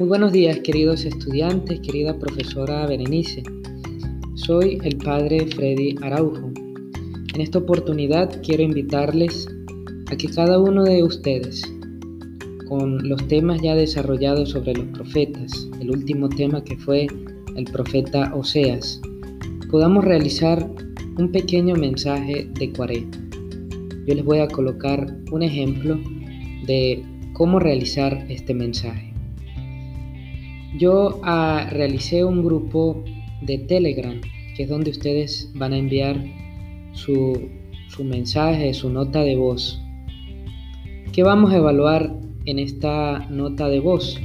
Muy buenos días queridos estudiantes, querida profesora Berenice. Soy el padre Freddy Araujo. En esta oportunidad quiero invitarles a que cada uno de ustedes, con los temas ya desarrollados sobre los profetas, el último tema que fue el profeta Oseas, podamos realizar un pequeño mensaje de cuaresma. Yo les voy a colocar un ejemplo de cómo realizar este mensaje. Yo ah, realicé un grupo de Telegram, que es donde ustedes van a enviar su, su mensaje, su nota de voz. ¿Qué vamos a evaluar en esta nota de voz?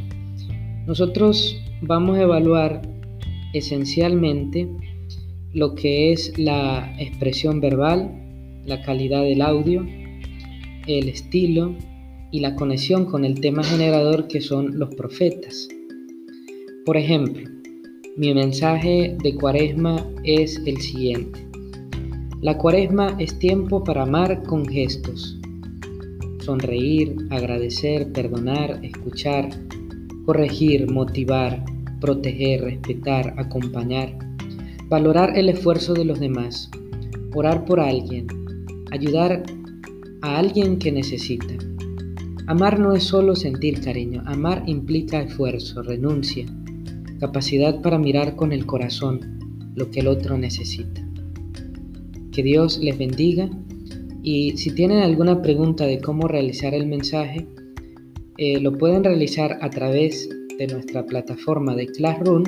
Nosotros vamos a evaluar esencialmente lo que es la expresión verbal, la calidad del audio, el estilo y la conexión con el tema generador que son los profetas. Por ejemplo, mi mensaje de cuaresma es el siguiente. La cuaresma es tiempo para amar con gestos. Sonreír, agradecer, perdonar, escuchar, corregir, motivar, proteger, respetar, acompañar, valorar el esfuerzo de los demás, orar por alguien, ayudar a alguien que necesita. Amar no es solo sentir cariño, amar implica esfuerzo, renuncia, capacidad para mirar con el corazón lo que el otro necesita. Que Dios les bendiga y si tienen alguna pregunta de cómo realizar el mensaje, eh, lo pueden realizar a través de nuestra plataforma de Classroom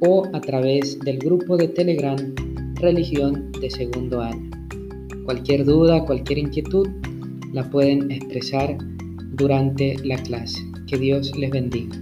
o a través del grupo de Telegram Religión de Segundo Año. Cualquier duda, cualquier inquietud, la pueden expresar durante la clase. Que Dios les bendiga.